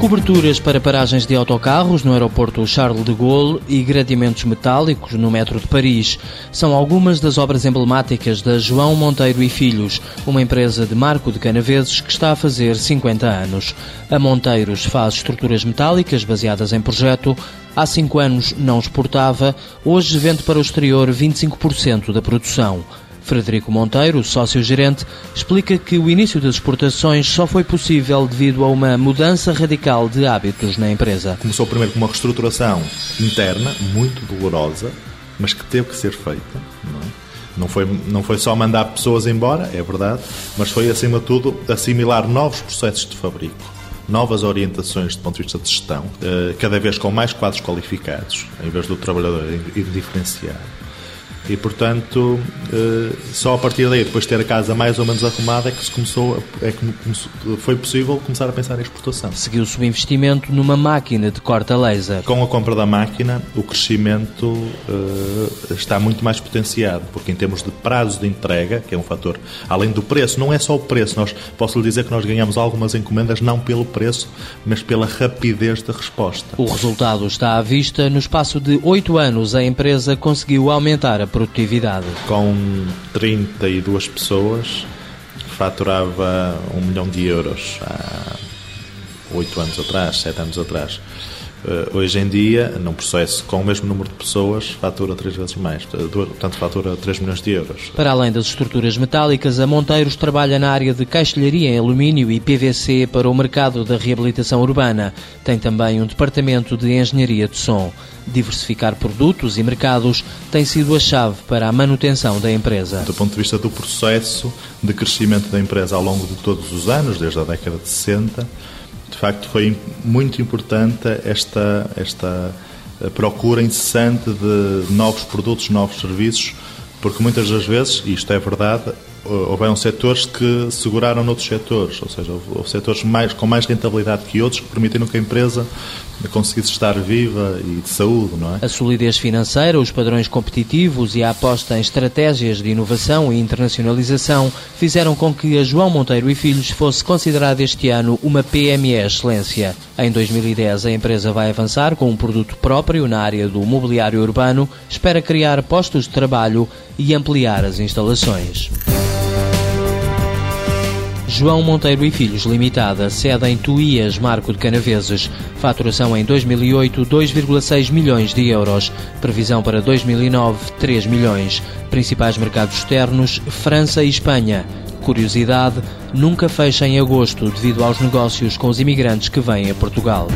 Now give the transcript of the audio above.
Coberturas para paragens de autocarros no aeroporto Charles de Gaulle e gradeamentos metálicos no metro de Paris são algumas das obras emblemáticas da João Monteiro e Filhos, uma empresa de Marco de Canaveses que está a fazer 50 anos. A Monteiros faz estruturas metálicas baseadas em projeto. Há cinco anos não exportava, hoje vende para o exterior 25% da produção. Frederico Monteiro, sócio-gerente, explica que o início das exportações só foi possível devido a uma mudança radical de hábitos na empresa. Começou primeiro com uma reestruturação interna, muito dolorosa, mas que teve que ser feita. Não, é? não, foi, não foi só mandar pessoas embora, é verdade, mas foi, acima de tudo, assimilar novos processos de fabrico novas orientações do ponto de vista de gestão, eh, cada vez com mais quadros qualificados, em vez do trabalhador ir diferenciado e, portanto, eh, só a partir daí, depois de ter a casa mais ou menos arrumada, é que se começou, é que foi possível começar a pensar em exportação. Seguiu-se o investimento numa máquina de corta laser. Com a compra da máquina, o crescimento uh, está muito mais potenciado, porque em termos de prazo de entrega, que é um fator, além do preço, não é só o preço, nós posso lhe dizer que nós ganhamos algumas encomendas não pelo preço, mas pela rapidez da resposta. O resultado está à vista. No espaço de oito anos, a empresa conseguiu aumentar a produtividade? Com 32 pessoas, faturava um milhão de euros há 8 anos atrás, 7 anos atrás. Uh, hoje em dia, num processo com o mesmo número de pessoas, fatura três vezes mais, portanto fatura 3 milhões de euros. Para além das estruturas metálicas, a Monteiros trabalha na área de caixilharia em alumínio e PVC para o mercado da reabilitação urbana. Tem também um departamento de engenharia de som. Diversificar produtos e mercados tem sido a chave para a manutenção da empresa. Do ponto de vista do processo de crescimento da empresa ao longo de todos os anos, desde a década de 60, de facto foi muito importante esta, esta eh, procura incessante de novos produtos, novos serviços, porque muitas das vezes, e isto é verdade, houveram setores que seguraram noutros setores, ou seja, houve setores mais, com mais rentabilidade que outros que permitiram que a empresa conseguisse estar viva e de saúde, não é? A solidez financeira, os padrões competitivos e a aposta em estratégias de inovação e internacionalização fizeram com que a João Monteiro e Filhos fosse considerada este ano uma PME Excelência. Em 2010, a empresa vai avançar com um produto próprio na área do mobiliário urbano, espera criar postos de trabalho e ampliar as instalações. João Monteiro e Filhos Limitada, sede em Tuías, Marco de Canaveses. Faturação em 2008, 2,6 milhões de euros. Previsão para 2009, 3 milhões. Principais mercados externos, França e Espanha. Curiosidade, nunca fecha em agosto devido aos negócios com os imigrantes que vêm a Portugal.